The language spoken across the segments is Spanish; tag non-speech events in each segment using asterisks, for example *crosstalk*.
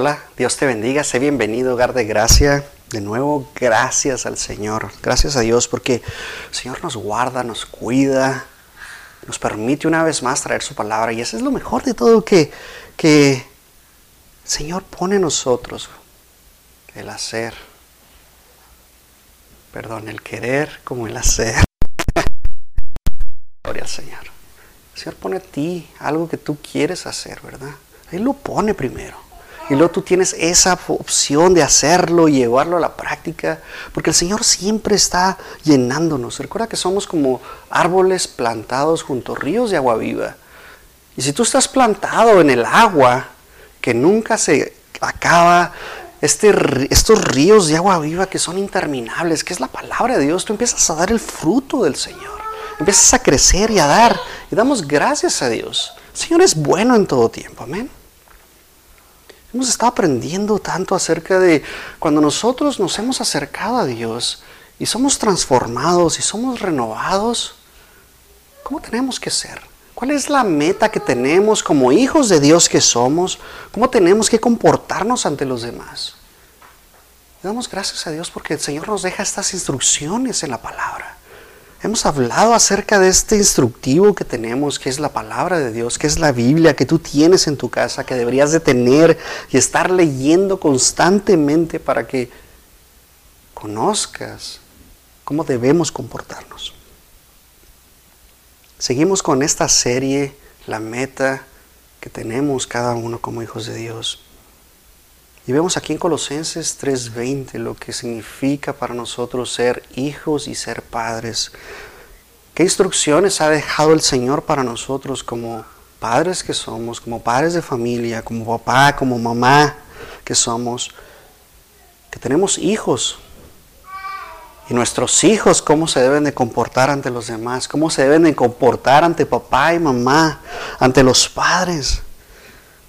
Hola, Dios te bendiga, sé bienvenido, hogar de gracia. De nuevo, gracias al Señor, gracias a Dios porque el Señor nos guarda, nos cuida, nos permite una vez más traer su palabra y eso es lo mejor de todo que, que el Señor pone en nosotros, el hacer, perdón, el querer como el hacer. *laughs* Gloria al Señor. El Señor pone a ti algo que tú quieres hacer, ¿verdad? Él lo pone primero. Y luego tú tienes esa opción de hacerlo y llevarlo a la práctica, porque el Señor siempre está llenándonos. Recuerda que somos como árboles plantados junto a ríos de agua viva. Y si tú estás plantado en el agua, que nunca se acaba, este, estos ríos de agua viva que son interminables, que es la palabra de Dios, tú empiezas a dar el fruto del Señor. Empiezas a crecer y a dar. Y damos gracias a Dios. El Señor es bueno en todo tiempo. Amén. Hemos estado aprendiendo tanto acerca de cuando nosotros nos hemos acercado a Dios y somos transformados y somos renovados, ¿cómo tenemos que ser? ¿Cuál es la meta que tenemos como hijos de Dios que somos? ¿Cómo tenemos que comportarnos ante los demás? damos gracias a Dios porque el Señor nos deja estas instrucciones en la palabra. Hemos hablado acerca de este instructivo que tenemos, que es la palabra de Dios, que es la Biblia que tú tienes en tu casa, que deberías de tener y estar leyendo constantemente para que conozcas cómo debemos comportarnos. Seguimos con esta serie, la meta que tenemos cada uno como hijos de Dios. Y vemos aquí en Colosenses 3:20 lo que significa para nosotros ser hijos y ser padres. ¿Qué instrucciones ha dejado el Señor para nosotros como padres que somos, como padres de familia, como papá, como mamá que somos? Que tenemos hijos. Y nuestros hijos, cómo se deben de comportar ante los demás, cómo se deben de comportar ante papá y mamá, ante los padres.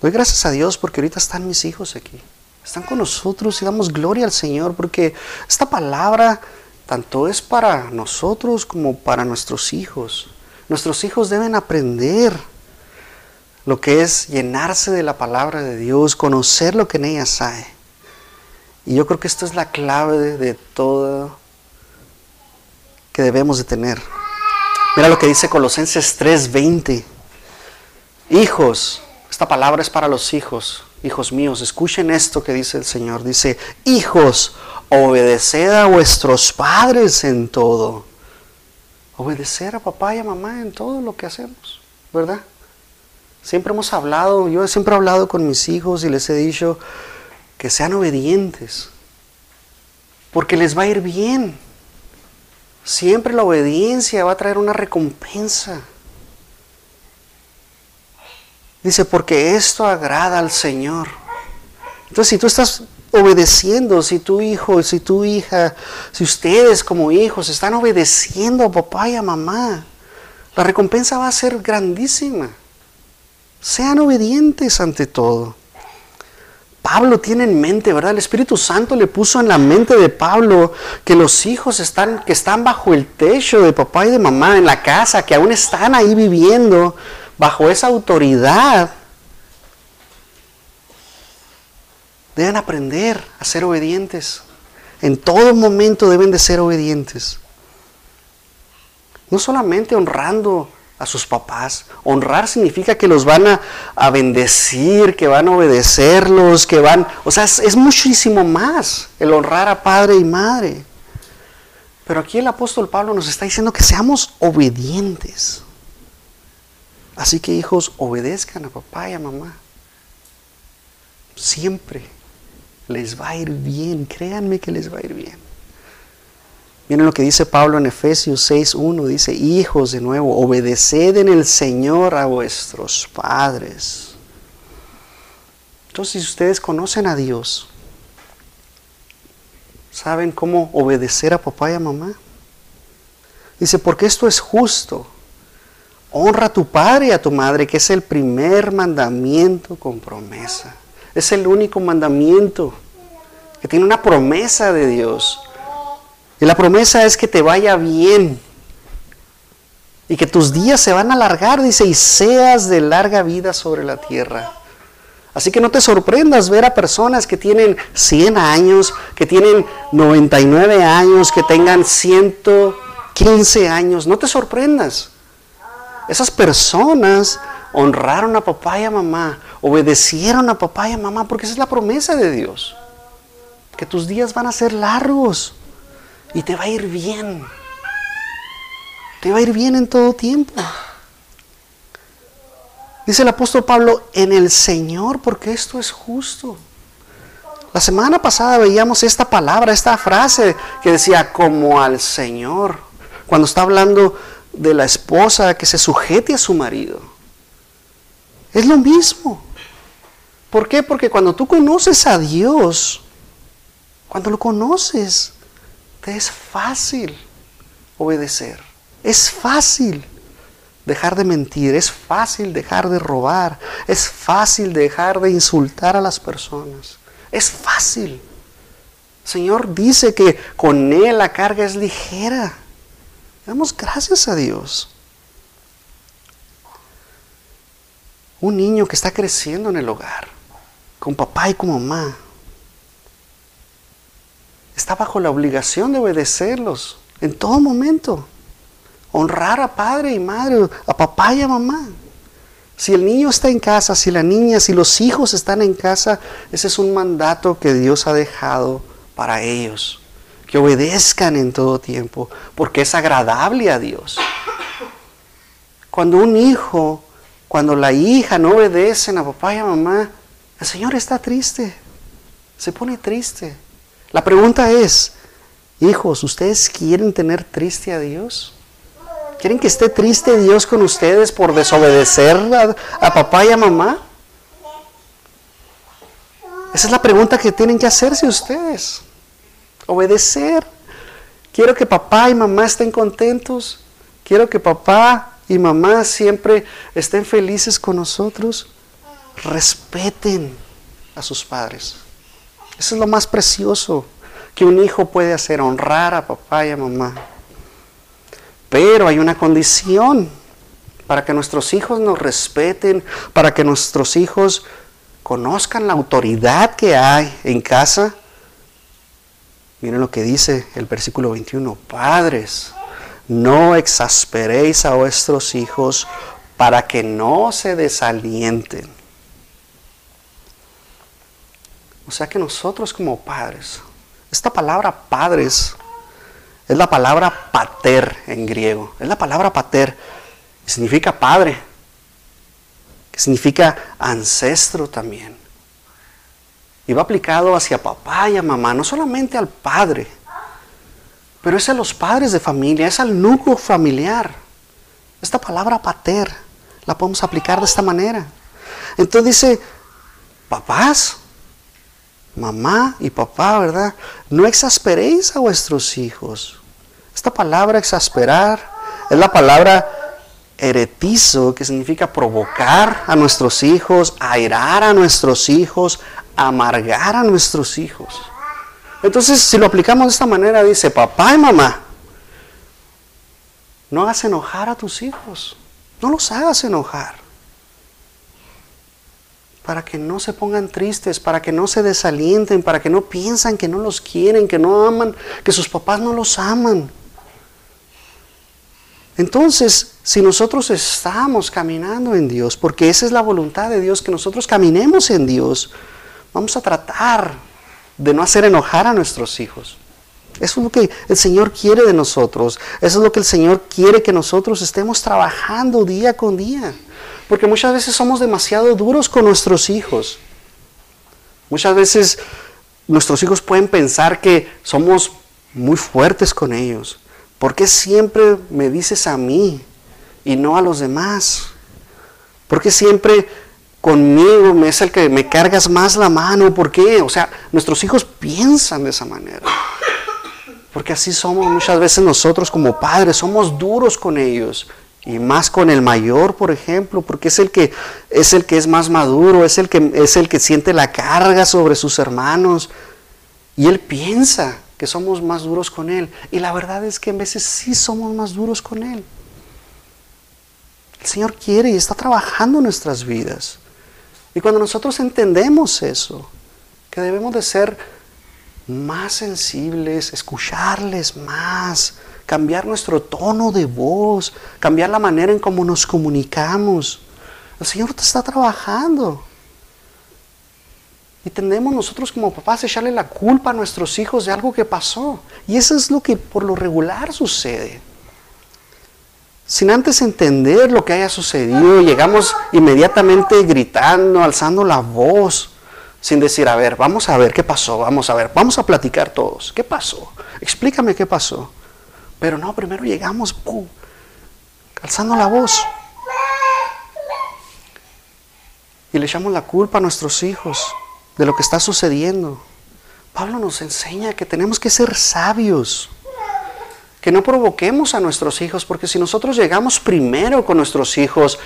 Doy gracias a Dios porque ahorita están mis hijos aquí están con nosotros y damos gloria al Señor porque esta palabra tanto es para nosotros como para nuestros hijos. Nuestros hijos deben aprender lo que es llenarse de la palabra de Dios, conocer lo que en ella hay. Y yo creo que esto es la clave de, de todo que debemos de tener. Mira lo que dice Colosenses 3:20. Hijos, esta palabra es para los hijos hijos míos, escuchen esto que dice el Señor. Dice, hijos, obedeced a vuestros padres en todo. Obedecer a papá y a mamá en todo lo que hacemos, ¿verdad? Siempre hemos hablado, yo siempre he hablado con mis hijos y les he dicho que sean obedientes, porque les va a ir bien. Siempre la obediencia va a traer una recompensa. Dice, porque esto agrada al Señor. Entonces, si tú estás obedeciendo, si tu hijo, si tu hija, si ustedes como hijos están obedeciendo a papá y a mamá, la recompensa va a ser grandísima. Sean obedientes ante todo. Pablo tiene en mente, ¿verdad? El Espíritu Santo le puso en la mente de Pablo que los hijos están, que están bajo el techo de papá y de mamá en la casa, que aún están ahí viviendo, bajo esa autoridad, deben aprender a ser obedientes. En todo momento deben de ser obedientes. No solamente honrando a sus papás. Honrar significa que los van a, bendecir, que van a obedecerlos, que van... O sea, es, es muchísimo más el honrar a padre y madre. Pero aquí el apóstol Pablo nos está diciendo que seamos obedientes. Así que hijos, obedezcan a papá y a mamá. Siempre les va a ir bien, créanme que les va a ir bien. Miren lo que dice Pablo en Efesios 6.1, dice, hijos de nuevo, obedeced en el Señor a vuestros padres. Entonces, si ustedes conocen a Dios, ¿saben cómo obedecer a papá y a mamá? Dice, porque esto es justo Honra a tu padre y a tu madre, que es el primer mandamiento con promesa. Es el único mandamiento que tiene una promesa de Dios. Y la promesa es que te vaya bien. Y que tus días se van a alargar, dice, y seas de larga vida sobre la tierra. Así que no te sorprendas ver a personas que tienen 100 años, que tienen 99 años, que tengan 115 años. No te sorprendas. Esas personas honraron a papá y a mamá, obedecieron a papá y a mamá, porque esa es la promesa de Dios. Que tus días van a ser largos y te va a ir bien. Te va a ir bien en todo tiempo. Dice el apóstol Pablo, en el Señor, porque esto es justo. La semana pasada veíamos esta palabra, esta frase que decía como al Señor, cuando está hablando de la esposa que se sujete a su marido. Es lo mismo. ¿Por qué? Porque cuando tú conoces a Dios, cuando lo conoces, te es fácil obedecer. Es fácil dejar de mentir, es fácil dejar de robar, es fácil dejar de insultar a las personas. Es fácil. Señor dice que con Él la carga es ligera. Damos gracias a Dios. Un niño que está creciendo en el hogar, con papá y con mamá, está bajo la obligación de obedecerlos en todo momento. Honrar a padre y madre, a papá y a mamá. Si el niño está en casa, si la niña, si los hijos están en casa, ese es un mandato que Dios ha dejado para ellos. Que obedezcan en todo tiempo, porque es agradable a Dios. Cuando un hijo cuando la hija no obedece a papá y a mamá, el Señor está triste, se pone triste. La pregunta es, hijos, ¿ustedes quieren tener triste a Dios? ¿Quieren que esté triste Dios con ustedes por desobedecer a, a papá y a mamá? Esa es la pregunta que tienen que hacerse ustedes. Obedecer. Quiero que papá y mamá estén contentos. Quiero que papá y mamá siempre estén felices con nosotros, respeten a sus padres. Eso es lo más precioso que un hijo puede hacer, honrar a papá y a mamá. Pero hay una condición para que nuestros hijos nos respeten, para que nuestros hijos conozcan la autoridad que hay en casa. Miren lo que dice el versículo 21, padres, no exasperéis a vuestros hijos para que no se desalienten. O sea que nosotros como padres, esta palabra padres es la palabra pater en griego, es la palabra pater, significa padre, que significa ancestro también. Y va aplicado hacia papá y a mamá, no solamente al padre, pero es a los padres de familia, es al núcleo familiar. Esta palabra pater la podemos aplicar de esta manera. Entonces dice, papás, mamá y papá, ¿verdad? No exasperéis a vuestros hijos. Esta palabra exasperar es la palabra heretizo, que significa provocar a nuestros hijos, airar a nuestros hijos, amargar a nuestros hijos. Entonces, si lo aplicamos de esta manera, dice, papá y mamá, no hagas enojar a tus hijos, no los hagas enojar, para que no se pongan tristes, para que no se desalienten, para que no piensan que no los quieren, que no aman, que sus papás no los aman. Entonces, si nosotros estamos caminando en Dios, porque esa es la voluntad de Dios, que nosotros caminemos en Dios, vamos a tratar de no hacer enojar a nuestros hijos. Eso es lo que el Señor quiere de nosotros. Eso es lo que el Señor quiere que nosotros estemos trabajando día con día. Porque muchas veces somos demasiado duros con nuestros hijos. Muchas veces nuestros hijos pueden pensar que somos muy fuertes con ellos. ¿Por qué siempre me dices a mí y no a los demás? ¿Por qué siempre conmigo es el que me cargas más la mano. ¿Por qué? O sea, nuestros hijos piensan de esa manera. Porque así somos muchas veces nosotros como padres, somos duros con ellos. Y más con el mayor, por ejemplo, porque es el que es el que es más maduro, es el que es el que siente la carga sobre sus hermanos y él piensa que somos más duros con él y la verdad es que en veces sí somos más duros con él. El Señor quiere y está trabajando en nuestras vidas. Y cuando nosotros entendemos eso, que debemos de ser más sensibles, escucharles más, cambiar nuestro tono de voz, cambiar la manera en cómo nos comunicamos. El Señor te está trabajando. Y tendemos nosotros como papás a echarle la culpa a nuestros hijos de algo que pasó. Y eso es lo que por lo regular sucede. Sin antes entender lo que haya sucedido, llegamos inmediatamente gritando, alzando la voz, sin decir, a ver, vamos a ver qué pasó, vamos a ver, vamos a platicar todos. ¿Qué pasó? Explícame qué pasó. Pero no, primero llegamos, ¡pum! alzando la voz. Y le echamos la culpa a nuestros hijos de lo que está sucediendo. Pablo nos enseña que tenemos que ser sabios, que no provoquemos a nuestros hijos, porque si nosotros llegamos primero con nuestros hijos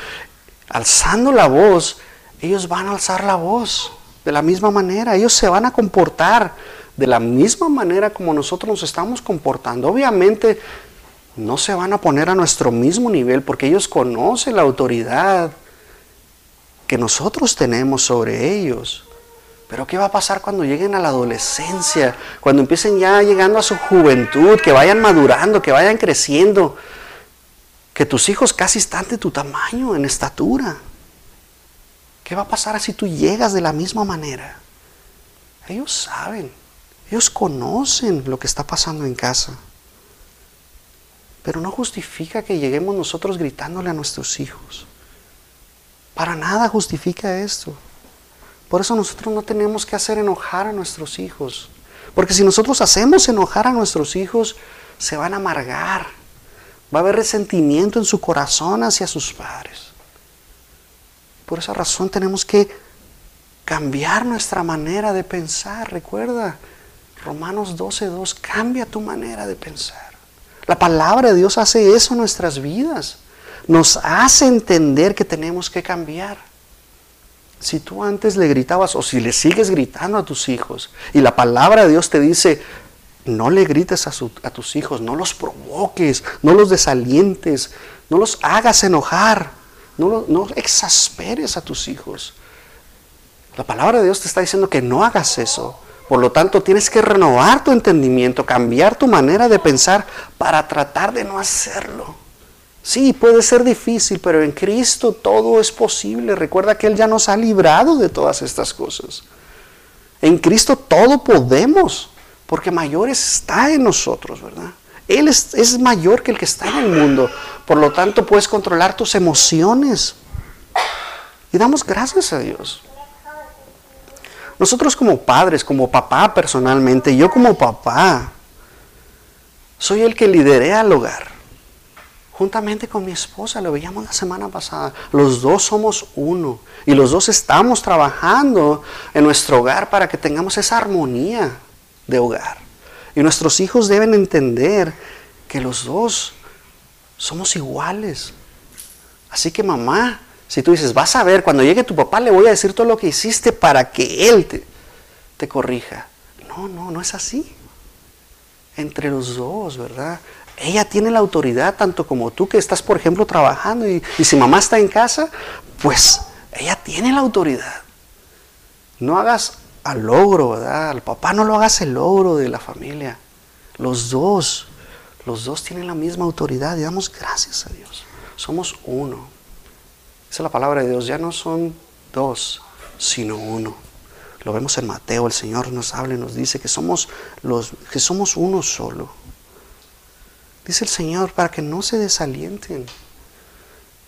alzando la voz, ellos van a alzar la voz de la misma manera, ellos se van a comportar de la misma manera como nosotros nos estamos comportando. Obviamente no se van a poner a nuestro mismo nivel porque ellos conocen la autoridad que nosotros tenemos sobre ellos. Pero ¿qué va a pasar cuando lleguen a la adolescencia? Cuando empiecen ya llegando a su juventud, que vayan madurando, que vayan creciendo, que tus hijos casi están de tu tamaño en estatura. ¿Qué va a pasar si tú llegas de la misma manera? Ellos saben. Ellos conocen lo que está pasando en casa. Pero no justifica que lleguemos nosotros gritándole a nuestros hijos. Para nada justifica esto. Por eso nosotros no tenemos que hacer enojar a nuestros hijos. Porque si nosotros hacemos enojar a nuestros hijos, se van a amargar. Va a haber resentimiento en su corazón hacia sus padres. Por esa razón tenemos que cambiar nuestra manera de pensar. Recuerda, Romanos 12.2, cambia tu manera de pensar. La palabra de Dios hace eso en nuestras vidas. Nos hace entender que tenemos que cambiar. Si tú antes le gritabas o si le sigues gritando a tus hijos y la palabra de Dios te dice, no le grites a, a tus hijos, no los provoques, no los desalientes, no los hagas enojar, no, no exasperes a tus hijos. La palabra de Dios te está diciendo que no hagas eso. Por lo tanto, tienes que renovar tu entendimiento, cambiar tu manera de pensar para tratar de no hacerlo. Sí, puede ser difícil, pero en Cristo todo es posible. Recuerda que Él ya nos ha librado de todas estas cosas. En Cristo todo podemos, porque mayor está en nosotros, ¿verdad? Él es, es mayor que el que está en el mundo. Por lo tanto, puedes controlar tus emociones. Y damos gracias a Dios. Nosotros como padres, como papá personalmente, yo como papá, soy el que lideré al hogar. Juntamente con mi esposa, lo veíamos la semana pasada. Los dos somos uno y los dos estamos trabajando en nuestro hogar para que tengamos esa armonía de hogar. Y nuestros hijos deben entender que los dos somos iguales. Así que mamá, si tú dices, vas a ver, cuando llegue tu papá le voy a decir todo lo que hiciste para que él te, te corrija. No, no, no es así. Entre los dos, ¿verdad? Ella tiene la autoridad tanto como tú que estás, por ejemplo, trabajando y, si mamá está en casa, pues ella tiene la autoridad. No hagas al logro, ¿verdad? Al papá no lo hagas el logro de la familia. Los dos, los dos tienen la misma autoridad y damos gracias a Dios. Somos uno. Esa es la palabra de Dios. Ya no son dos, sino uno. Lo vemos en Mateo. El Señor nos habla y nos dice que somos, los, que somos uno solo. Dice el Señor para que no se desalienten.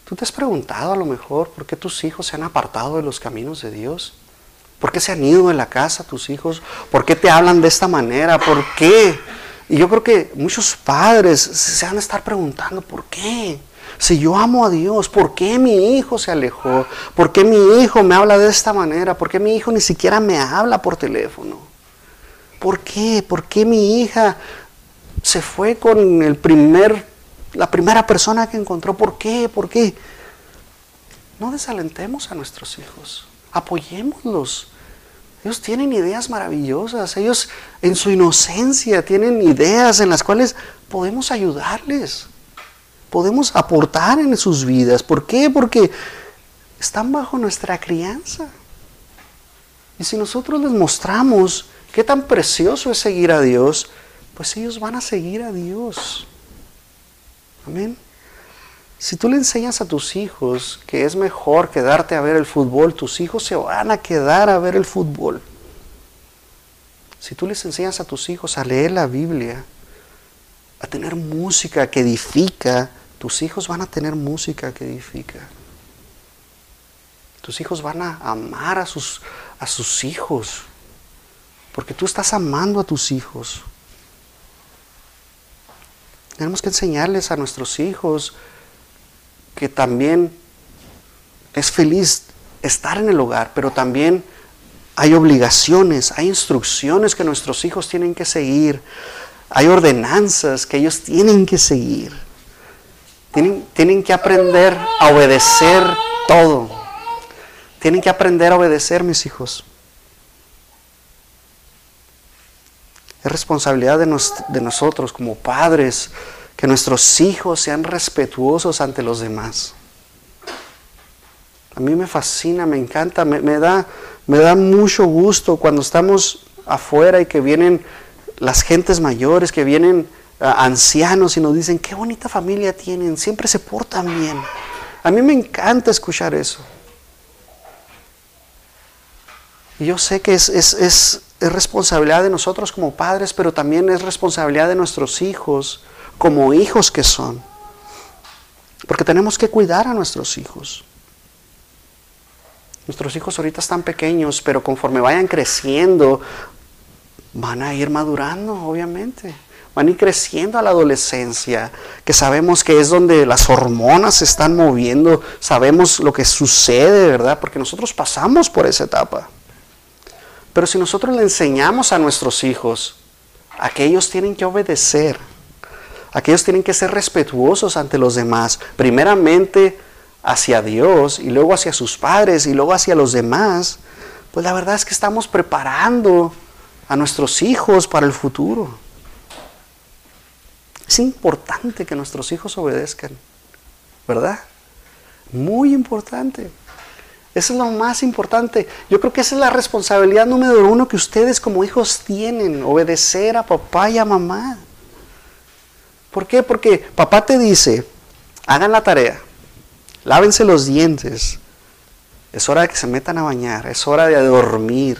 ¿Tú te has preguntado a lo mejor por qué tus hijos se han apartado de los caminos de Dios? ¿Por qué se han ido de la casa tus hijos? ¿Por qué te hablan de esta manera? ¿Por qué? Y yo creo que muchos padres se van a estar preguntando, ¿por qué? Si yo amo a Dios, ¿por qué mi hijo se alejó? ¿Por qué mi hijo me habla de esta manera? ¿Por qué mi hijo ni siquiera me habla por teléfono? ¿Por qué? ¿Por qué mi hija se fue con el primer, la primera persona que encontró? ¿Por qué? ¿Por qué? No desalentemos a nuestros hijos, apoyémoslos. Ellos tienen ideas maravillosas, ellos en su inocencia tienen ideas en las cuales podemos ayudarles podemos aportar en sus vidas. ¿Por qué? Porque están bajo nuestra crianza. Y si nosotros les mostramos qué tan precioso es seguir a Dios, pues ellos van a seguir a Dios. Amén. Si tú le enseñas a tus hijos que es mejor quedarte a ver el fútbol, tus hijos se van a quedar a ver el fútbol. Si tú les enseñas a tus hijos a leer la Biblia, a tener música que edifica, tus hijos van a tener música que edifica. Tus hijos van a amar a sus, a sus hijos, porque tú estás amando a tus hijos. Tenemos que enseñarles a nuestros hijos que también es feliz estar en el hogar, pero también hay obligaciones, hay instrucciones que nuestros hijos tienen que seguir, hay ordenanzas que ellos tienen que seguir. Tienen, tienen que aprender a obedecer todo. Tienen que aprender a obedecer, mis hijos. Es responsabilidad de, de nosotros como padres que nuestros hijos sean respetuosos ante los demás. A mí me fascina, me encanta, me, da, me da mucho gusto cuando estamos afuera y que vienen las gentes mayores, que vienen ah, ancianos y nos dicen, qué bonita familia tienen, siempre se portan bien. A mí me encanta escuchar eso. Y yo sé que es, es responsabilidad de nosotros como padres, pero también es responsabilidad de nuestros hijos como hijos que son. Porque tenemos que cuidar a nuestros hijos. Nuestros hijos ahorita están pequeños, pero conforme vayan creciendo, van a ir madurando, obviamente. Van a ir creciendo a la adolescencia, que sabemos que es donde las hormonas se están moviendo, sabemos lo que sucede, ¿verdad? Porque nosotros pasamos por esa etapa. Pero si nosotros le enseñamos a nuestros hijos a que ellos tienen que obedecer, Aquellos tienen que ser respetuosos ante los demás, primeramente hacia Dios y luego hacia sus padres y luego hacia los demás. Pues la verdad es que estamos preparando a nuestros hijos para el futuro. Es importante que nuestros hijos obedezcan, ¿verdad? Muy importante. Eso es lo más importante. Yo creo que esa es la responsabilidad número uno que ustedes como hijos tienen, obedecer a papá y a mamá. ¿Por qué? Porque papá te dice, hagan la tarea, lávense los dientes, es hora de que se metan a bañar, es hora de dormir,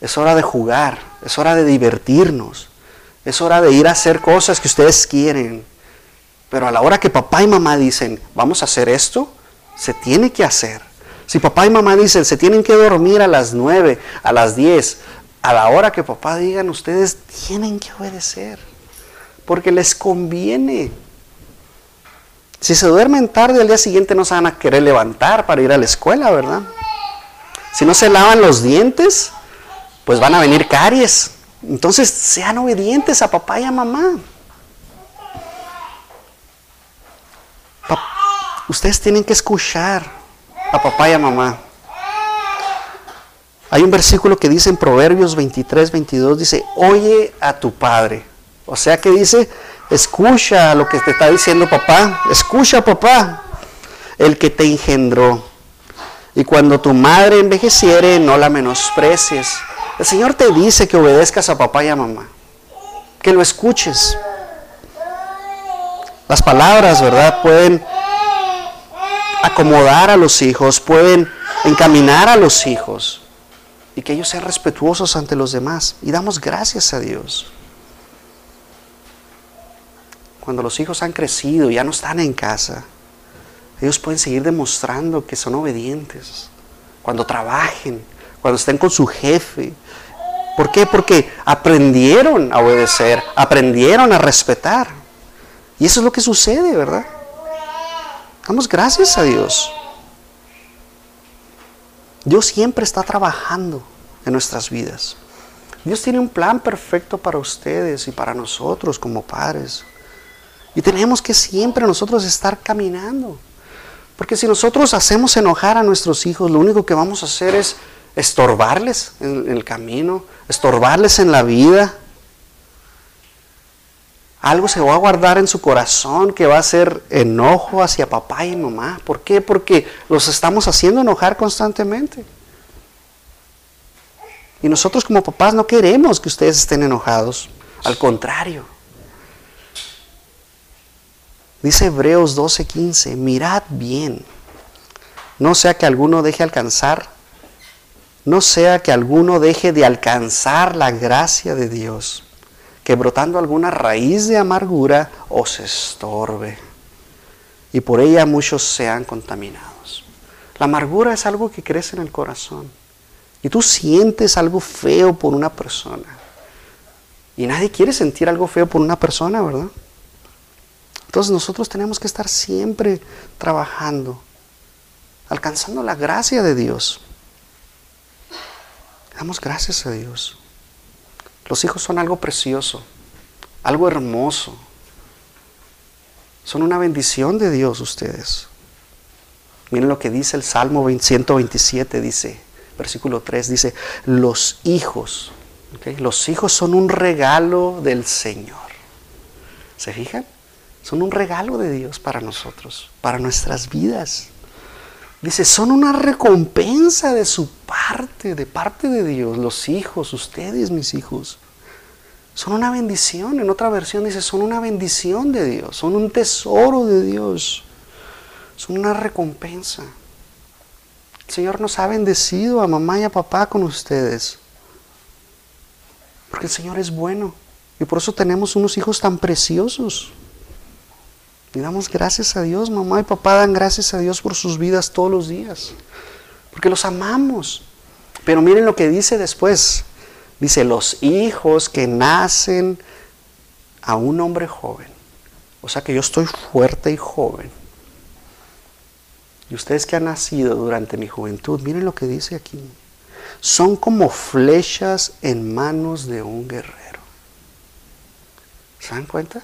es hora de jugar, es hora de divertirnos, es hora de ir a hacer cosas que ustedes quieren. Pero a la hora que papá y mamá dicen, vamos a hacer esto, se tiene que hacer. Si papá y mamá dicen, se tienen que dormir a las 9, a las 10, a la hora que papá digan, ustedes tienen que obedecer porque les conviene. Si se duermen tarde, al día siguiente no se van a querer levantar para ir a la escuela, ¿verdad? Si no se lavan los dientes, pues van a venir caries. Entonces, sean obedientes a papá y a mamá. Ustedes tienen que escuchar a papá y a mamá. Hay un versículo que dice en Proverbios 23, 22, dice, oye a tu padre o sea que dice, escucha lo que te está diciendo papá, escucha papá, el que te engendró. Y cuando tu madre envejeciere, no la menosprecies. El Señor te dice que obedezcas a papá y a mamá, que lo escuches. Las palabras, ¿verdad? Pueden acomodar a los hijos, pueden encaminar a los hijos y que ellos sean respetuosos ante los demás. Y damos gracias a Dios. Cuando los hijos han crecido, ya no están en casa, ellos pueden seguir demostrando que son obedientes. Cuando trabajen, cuando estén con su jefe. ¿Por qué? Porque aprendieron a obedecer, aprendieron a respetar. Y eso es lo que sucede, ¿verdad? Damos gracias a Dios. Dios siempre está trabajando en nuestras vidas. Dios tiene un plan perfecto para ustedes y para nosotros como padres. Y tenemos que siempre nosotros estar caminando. Porque si nosotros hacemos enojar a nuestros hijos, lo único que vamos a hacer es estorbarles en el camino, estorbarles en la vida. Algo se va a guardar en su corazón que va a ser enojo hacia papá y mamá. ¿Por qué? Porque los estamos haciendo enojar constantemente. Y nosotros como papás no queremos que ustedes estén enojados. Al contrario. Dice Hebreos 12:15, mirad bien, no sea que alguno deje alcanzar, no sea que alguno deje de alcanzar la gracia de Dios, que brotando alguna raíz de amargura os estorbe, y por ella muchos sean contaminados. La amargura es algo que crece en el corazón. Y tú sientes algo feo por una persona. Y nadie quiere sentir algo feo por una persona, ¿verdad? Entonces nosotros tenemos que estar siempre trabajando, alcanzando la gracia de Dios. Damos gracias a Dios. Los hijos son algo precioso, algo hermoso. Son una bendición de Dios ustedes. Miren lo que dice el Salmo 127, dice, versículo 3 dice, los hijos, los hijos son un regalo del Señor. ¿Se fijan? Son un regalo de Dios para nosotros, para nuestras vidas. Dice, son una recompensa de su parte, de parte de Dios, los hijos, ustedes mis hijos. Son una bendición. En otra versión dice, son una bendición de Dios, son un tesoro de Dios, son una recompensa. El Señor nos ha bendecido a mamá y a papá con ustedes. Porque el Señor es bueno. Y por eso tenemos unos hijos tan preciosos. Y damos gracias a Dios. Mamá y papá dan gracias a Dios por sus vidas todos los días. Porque los amamos. Pero miren lo que dice después. Dice, los hijos que nacen a un hombre joven. O sea que yo estoy fuerte y joven y ustedes que han nacido durante mi juventud, miren lo que dice aquí. Son como flechas en manos de un guerrero. ¿Se dan cuenta?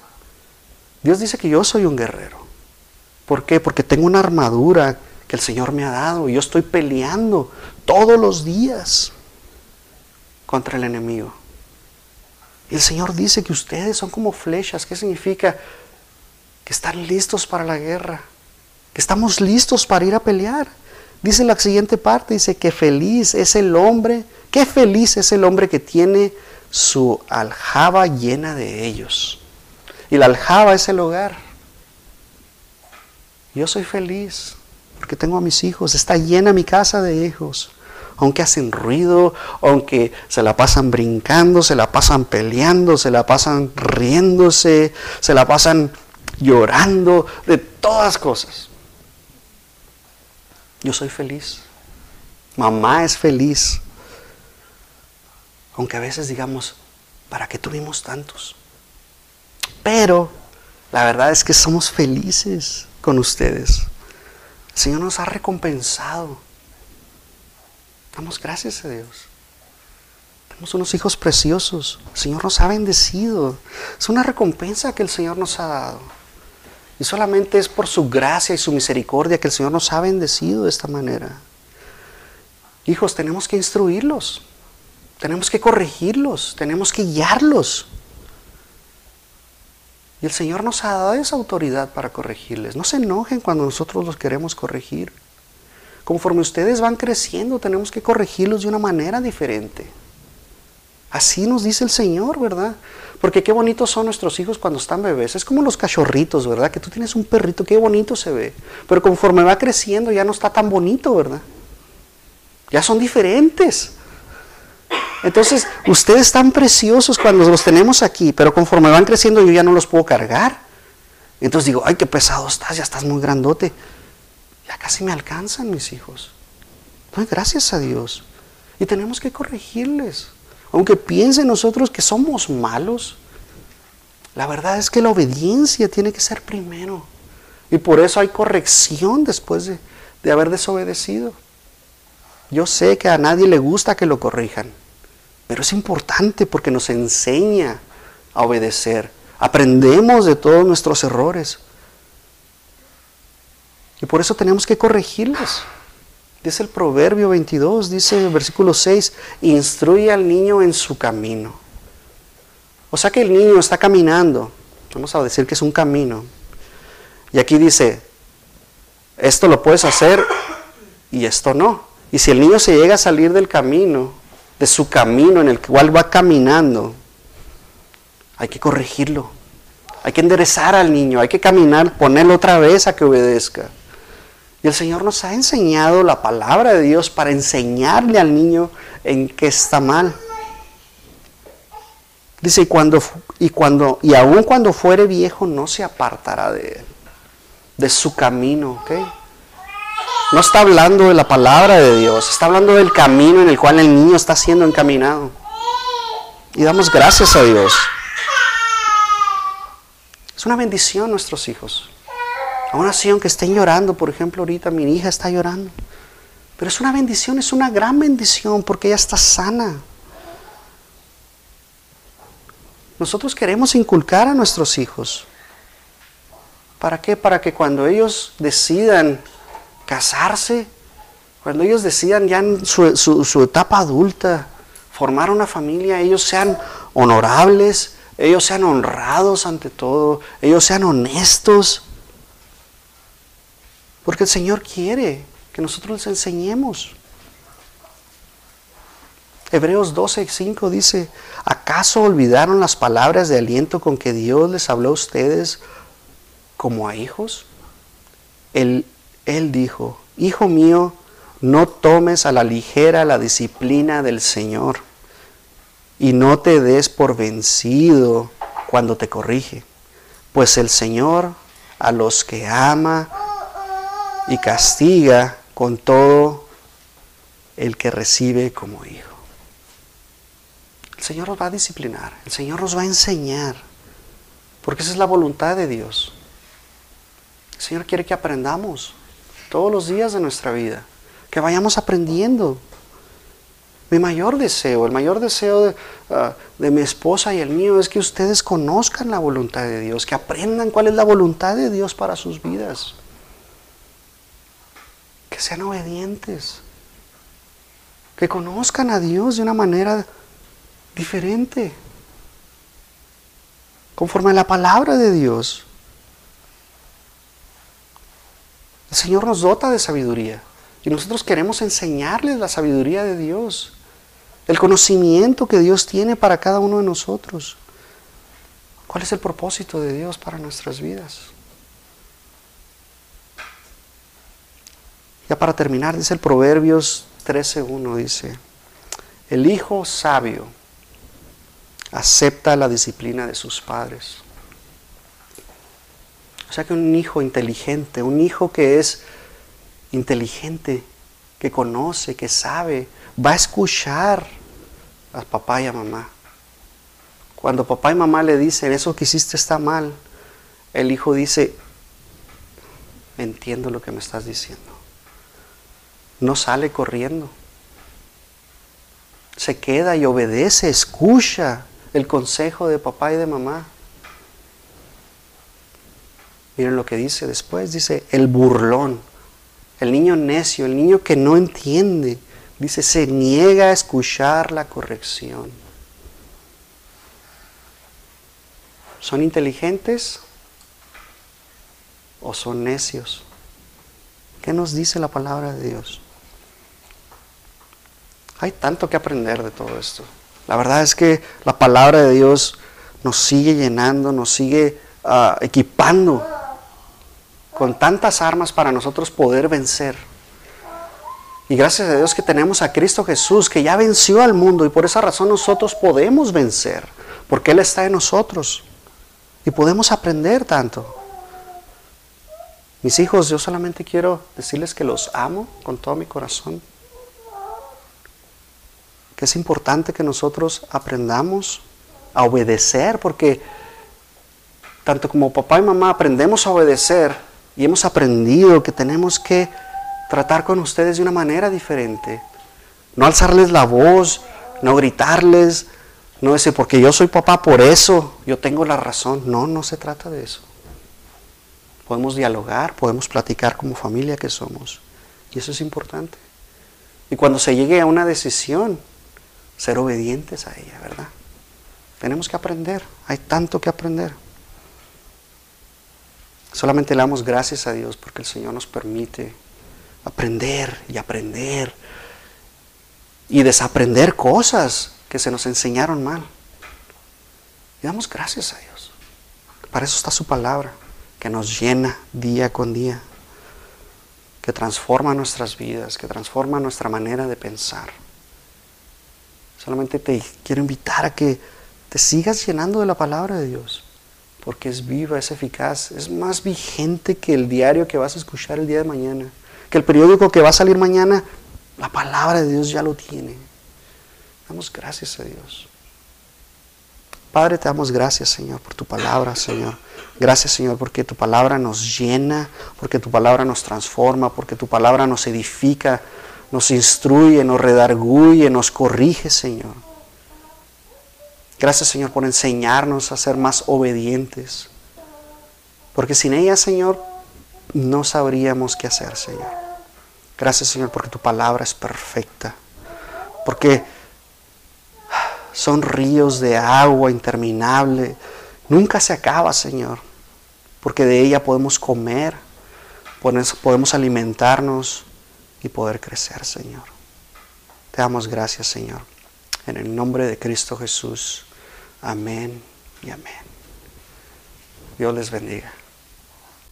Dios dice que yo soy un guerrero. ¿Por qué? Porque tengo una armadura que el Señor me ha dado y yo estoy peleando todos los días contra el enemigo. Y el Señor dice que ustedes son como flechas. ¿Qué significa? Que están listos para la guerra que estamos listos para ir a pelear. Dice la siguiente parte, dice que feliz es el hombre, qué feliz es el hombre que tiene su aljaba llena de ellos. Y la aljaba es el hogar. Yo soy feliz porque tengo a mis hijos, está llena mi casa de hijos. Aunque hacen ruido, aunque se la pasan brincando, se la pasan peleando, se la pasan riéndose, se la pasan llorando, de todas cosas. Yo soy feliz. Mamá es feliz. Aunque a veces digamos, ¿para qué tuvimos tantos? Pero la verdad es que somos felices con ustedes. El Señor nos ha recompensado. Damos gracias a Dios. Tenemos unos hijos preciosos. El Señor nos ha bendecido. Es una recompensa que el Señor nos ha dado. Y solamente es por su gracia y su misericordia que el Señor nos ha bendecido de esta manera. Hijos, tenemos que instruirlos, tenemos que corregirlos, tenemos que guiarlos. Y el Señor nos ha dado esa autoridad para corregirles. No se enojen cuando nosotros los queremos corregir. Conforme ustedes van creciendo, tenemos que corregirlos de una manera diferente. Así nos dice el Señor, ¿verdad? Porque qué bonitos son nuestros hijos cuando están bebés. Es como los cachorritos, ¿verdad? Que tú tienes un perrito, qué bonito se ve. Pero conforme va creciendo ya no está tan bonito, ¿verdad? Ya son diferentes. Entonces, ustedes están preciosos cuando los tenemos aquí, pero conforme van creciendo yo ya no los puedo cargar. Entonces digo, ay, qué pesado estás, ya estás muy grandote. Ya casi me alcanzan mis hijos. Entonces, gracias a Dios. Y tenemos que corregirles. Aunque piensen nosotros que somos malos, la verdad es que la obediencia tiene que ser primero. Y por eso hay corrección después de, de haber desobedecido. Yo sé que a nadie le gusta que lo corrijan, pero es importante porque nos enseña a obedecer. Aprendemos de todos nuestros errores. Y por eso tenemos que corregirlos. Dice el Proverbio 22, dice el versículo 6, instruye al niño en su camino. O sea que el niño está caminando. Vamos a decir que es un camino. Y aquí dice, esto lo puedes hacer y esto no. Y si el niño se llega a salir del camino, de su camino en el cual va caminando, hay que corregirlo. Hay que enderezar al niño, hay que caminar, ponerlo otra vez a que obedezca. Y el Señor nos ha enseñado la palabra de Dios para enseñarle al niño en qué está mal. Dice, y cuando, y cuando, y aun cuando fuere viejo, no se apartará de él, de su camino, ¿ok? No está hablando de la palabra de Dios, está hablando del camino en el cual el niño está siendo encaminado. Y damos gracias a Dios. Es una bendición nuestros hijos. Aún así, aunque estén llorando, por ejemplo, ahorita mi hija está llorando. Pero es una bendición, es una gran bendición porque ella está sana. Nosotros queremos inculcar a nuestros hijos. ¿Para qué? Para que cuando ellos decidan casarse, cuando ellos decidan ya en su, su etapa adulta formar una familia, ellos sean honorables, ellos sean honrados ante todo, ellos sean honestos. Porque el Señor quiere que nosotros les enseñemos. Hebreos 12, 5 dice, ¿acaso olvidaron las palabras de aliento con que Dios les habló a ustedes como a hijos? Él, él dijo, Hijo mío, no tomes a la ligera la disciplina del Señor y no te des por vencido cuando te corrige, pues el Señor a los que ama y castiga con todo el que recibe como hijo. El Señor nos va a disciplinar, el Señor nos va a enseñar, porque esa es la voluntad de Dios. El Señor quiere que aprendamos todos los días de nuestra vida, que vayamos aprendiendo. Mi mayor deseo, el mayor deseo de, ah, de, mi esposa y el mío es que ustedes conozcan la voluntad de Dios, que aprendan cuál es la voluntad de Dios para sus vidas, que sean obedientes, que conozcan a Dios de una manera diferente, conforme a la palabra de Dios. El Señor nos dota de sabiduría y nosotros queremos enseñarles la sabiduría de Dios, el conocimiento que Dios tiene para cada uno de nosotros. ¿Cuál es el propósito de Dios para nuestras vidas? Ya para terminar, dice el Proverbios 13.1, dice, el hijo sabio acepta la disciplina de sus padres. O sea que un hijo inteligente, un hijo que es inteligente, que conoce, que sabe, va a escuchar a papá y a mamá. Cuando papá y mamá le dicen, eso que hiciste está mal, el hijo dice, entiendo lo que me estás diciendo. No sale corriendo. Se queda y obedece, escucha el consejo de papá y de mamá. Miren lo que dice después, dice el burlón, el niño necio, el niño que no entiende, dice, se niega a escuchar la corrección. ¿Son inteligentes o son necios? ¿Qué nos dice la palabra de Dios? Hay tanto que aprender de todo esto. La verdad es que la palabra de Dios nos sigue llenando, nos sigue uh, equipando con tantas armas para nosotros poder vencer. Y gracias a Dios que tenemos a Cristo Jesús, que ya venció al mundo y por esa razón nosotros podemos vencer, porque Él está en nosotros y podemos aprender tanto. Mis hijos, yo solamente quiero decirles que los amo con todo mi corazón que es importante que nosotros aprendamos a obedecer, porque tanto como papá y mamá aprendemos a obedecer y hemos aprendido que tenemos que tratar con ustedes de una manera diferente. No alzarles la voz, no gritarles, no decir, porque yo soy papá, por eso yo tengo la razón. No, no se trata de eso. Podemos dialogar, podemos platicar como familia que somos. Y eso es importante. Y cuando se llegue a una decisión, ser obedientes a ella, ¿verdad? Tenemos que aprender, hay tanto que aprender. Solamente le damos gracias a Dios porque el Señor nos permite aprender y aprender y desaprender cosas que se nos enseñaron mal. Y damos gracias a Dios. Para eso está su palabra, que nos llena día con día, que transforma nuestras vidas, que transforma nuestra manera de pensar. Solamente te quiero invitar a que te sigas llenando de la palabra de Dios, porque es viva, es eficaz, es más vigente que el diario que vas a escuchar el día de mañana, que el periódico que va a salir mañana, la palabra de Dios ya lo tiene. Damos gracias a Dios. Padre, te damos gracias, Señor, por tu palabra, Señor. Gracias, Señor, porque tu palabra nos llena, porque tu palabra nos transforma, porque tu palabra nos edifica, nos instruye, nos redarguye, nos corrige, Señor. Gracias, Señor, por enseñarnos a ser más obedientes. Porque sin ella, Señor, no sabríamos qué hacer, Señor. Gracias, Señor, porque tu palabra es perfecta. Porque son ríos de agua interminable. Nunca se acaba, Señor, porque de ella podemos comer, podemos alimentarnos y poder crecer, Señor. Te damos gracias, Señor. En el nombre de Cristo Jesús. Amén y amén. Dios les bendiga.